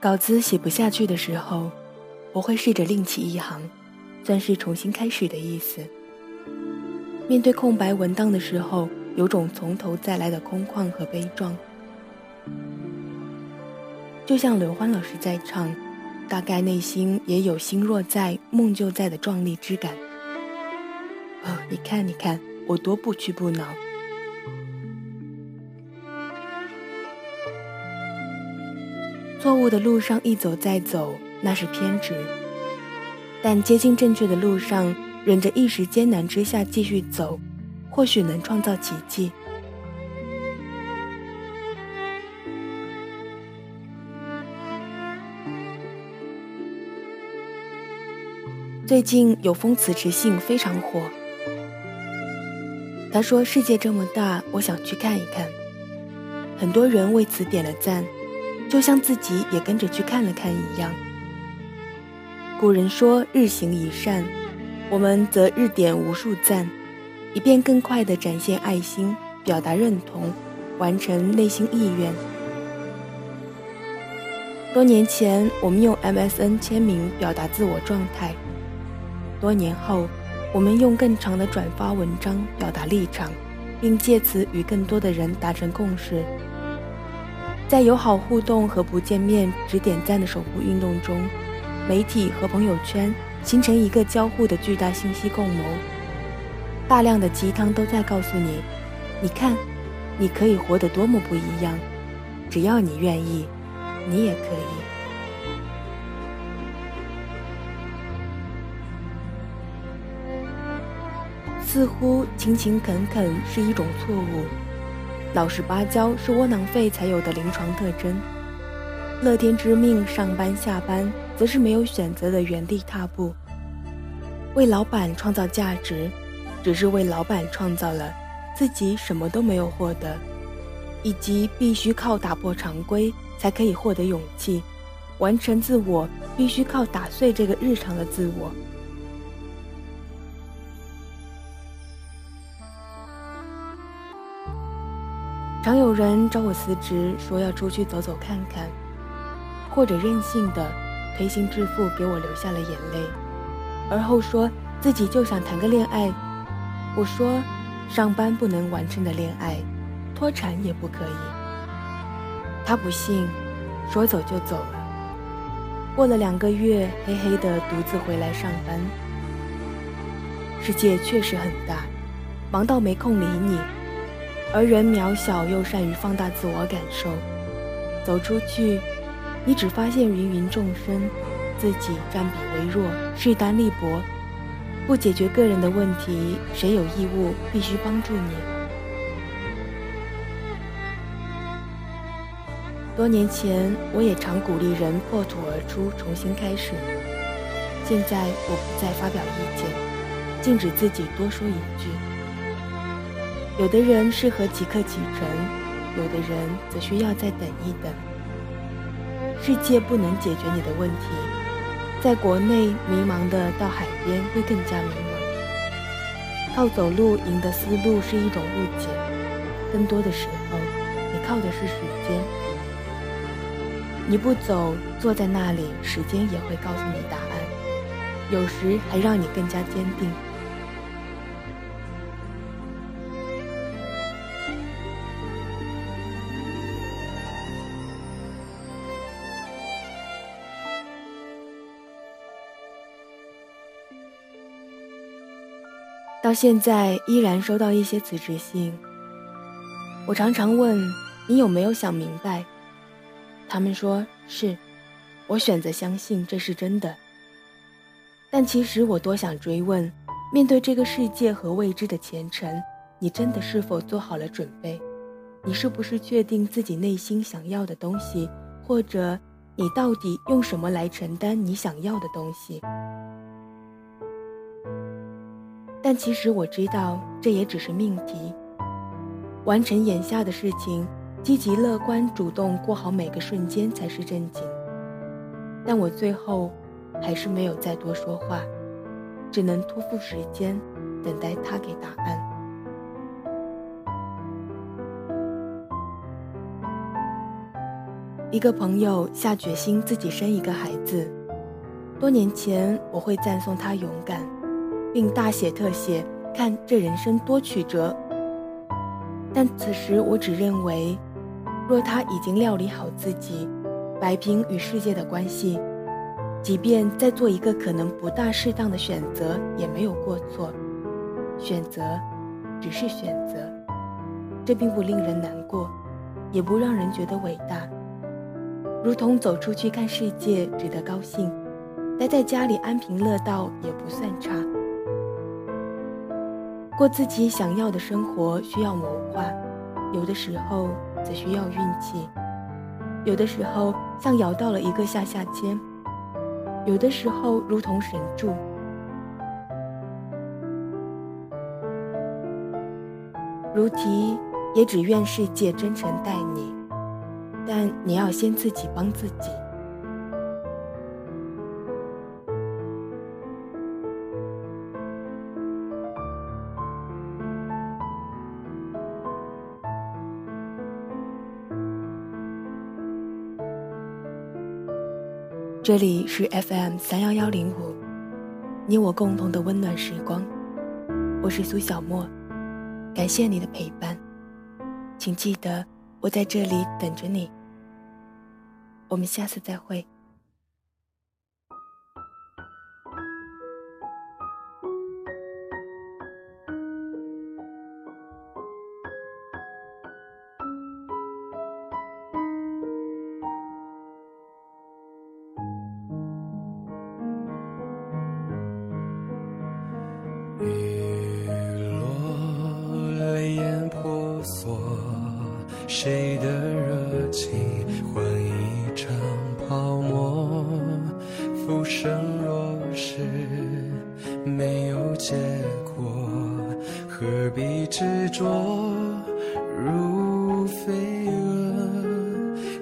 稿子写不下去的时候，我会试着另起一行，算是重新开始的意思。面对空白文档的时候，有种从头再来的空旷和悲壮，就像刘欢老师在唱，大概内心也有心若在，梦就在的壮丽之感。哦，你看，你看，我多不屈不挠。错误的路上一走再走，那是偏执；但接近正确的路上，忍着一时艰难之下继续走，或许能创造奇迹。最近有封辞职信非常火，他说：“世界这么大，我想去看一看。”很多人为此点了赞。就像自己也跟着去看了看一样。古人说“日行一善”，我们则日点无数赞，以便更快地展现爱心，表达认同，完成内心意愿。多年前，我们用 MSN 签名表达自我状态；多年后，我们用更长的转发文章表达立场，并借此与更多的人达成共识。在友好互动和不见面只点赞的守护运动中，媒体和朋友圈形成一个交互的巨大信息共谋。大量的鸡汤都在告诉你：你看，你可以活得多么不一样，只要你愿意，你也可以。似乎勤勤恳恳是一种错误。老实巴交是窝囊废才有的临床特征，乐天知命上班下班则是没有选择的原地踏步。为老板创造价值，只是为老板创造了自己什么都没有获得，以及必须靠打破常规才可以获得勇气，完成自我必须靠打碎这个日常的自我。常有人找我辞职，说要出去走走看看，或者任性的推心置腹给我流下了眼泪，而后说自己就想谈个恋爱。我说，上班不能完成的恋爱，脱产也不可以。他不信，说走就走了。过了两个月，黑黑的独自回来上班。世界确实很大，忙到没空理你。而人渺小又善于放大自我感受，走出去，你只发现芸芸众生，自己占比微弱，势单力薄，不解决个人的问题，谁有义务必须帮助你？多年前，我也常鼓励人破土而出，重新开始。现在，我不再发表意见，禁止自己多说一句。有的人适合即刻启程，有的人则需要再等一等。世界不能解决你的问题，在国内迷茫的到海边会更加迷茫。靠走路赢得思路是一种误解，更多的时候，你靠的是时间。你不走，坐在那里，时间也会告诉你答案，有时还让你更加坚定。到现在依然收到一些辞职信。我常常问你有没有想明白，他们说是，我选择相信这是真的。但其实我多想追问：面对这个世界和未知的前程，你真的是否做好了准备？你是不是确定自己内心想要的东西？或者你到底用什么来承担你想要的东西？但其实我知道，这也只是命题。完成眼下的事情，积极乐观、主动过好每个瞬间才是正经。但我最后还是没有再多说话，只能托付时间，等待他给答案。一个朋友下决心自己生一个孩子。多年前，我会赞颂他勇敢，并大写特写，看这人生多曲折。但此时，我只认为，若他已经料理好自己，摆平与世界的关系，即便再做一个可能不大适当的选择，也没有过错。选择，只是选择，这并不令人难过，也不让人觉得伟大。如同走出去看世界，值得高兴。待在家里安贫乐道也不算差。过自己想要的生活需要谋划，有的时候则需要运气，有的时候像咬到了一个下下签，有的时候如同神助。如题，也只愿世界真诚待你，但你要先自己帮自己。这里是 FM 三幺幺零五，你我共同的温暖时光。我是苏小沫，感谢你的陪伴，请记得我在这里等着你。我们下次再会。雨落，泪眼婆娑谁的热情换一场泡沫？浮生若是没有结果，何必执着如飞蛾？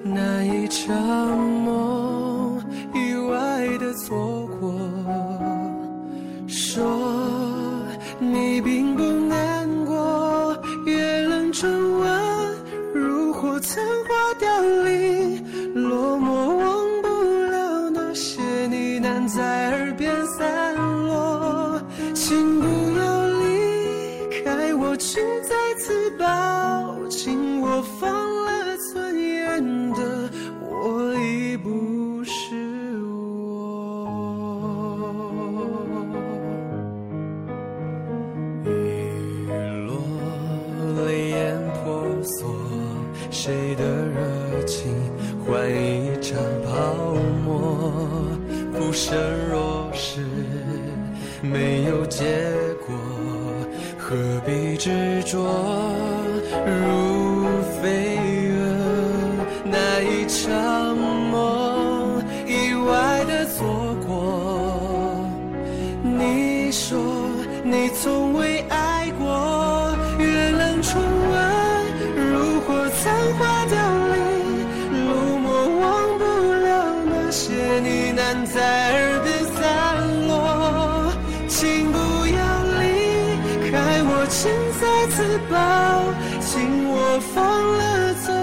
那一场 to 沫？浮生若是没有结果，何必执着如飞蛾？那一场梦，意外的错过。你说你从未爱过，请再次抱紧我，放了走。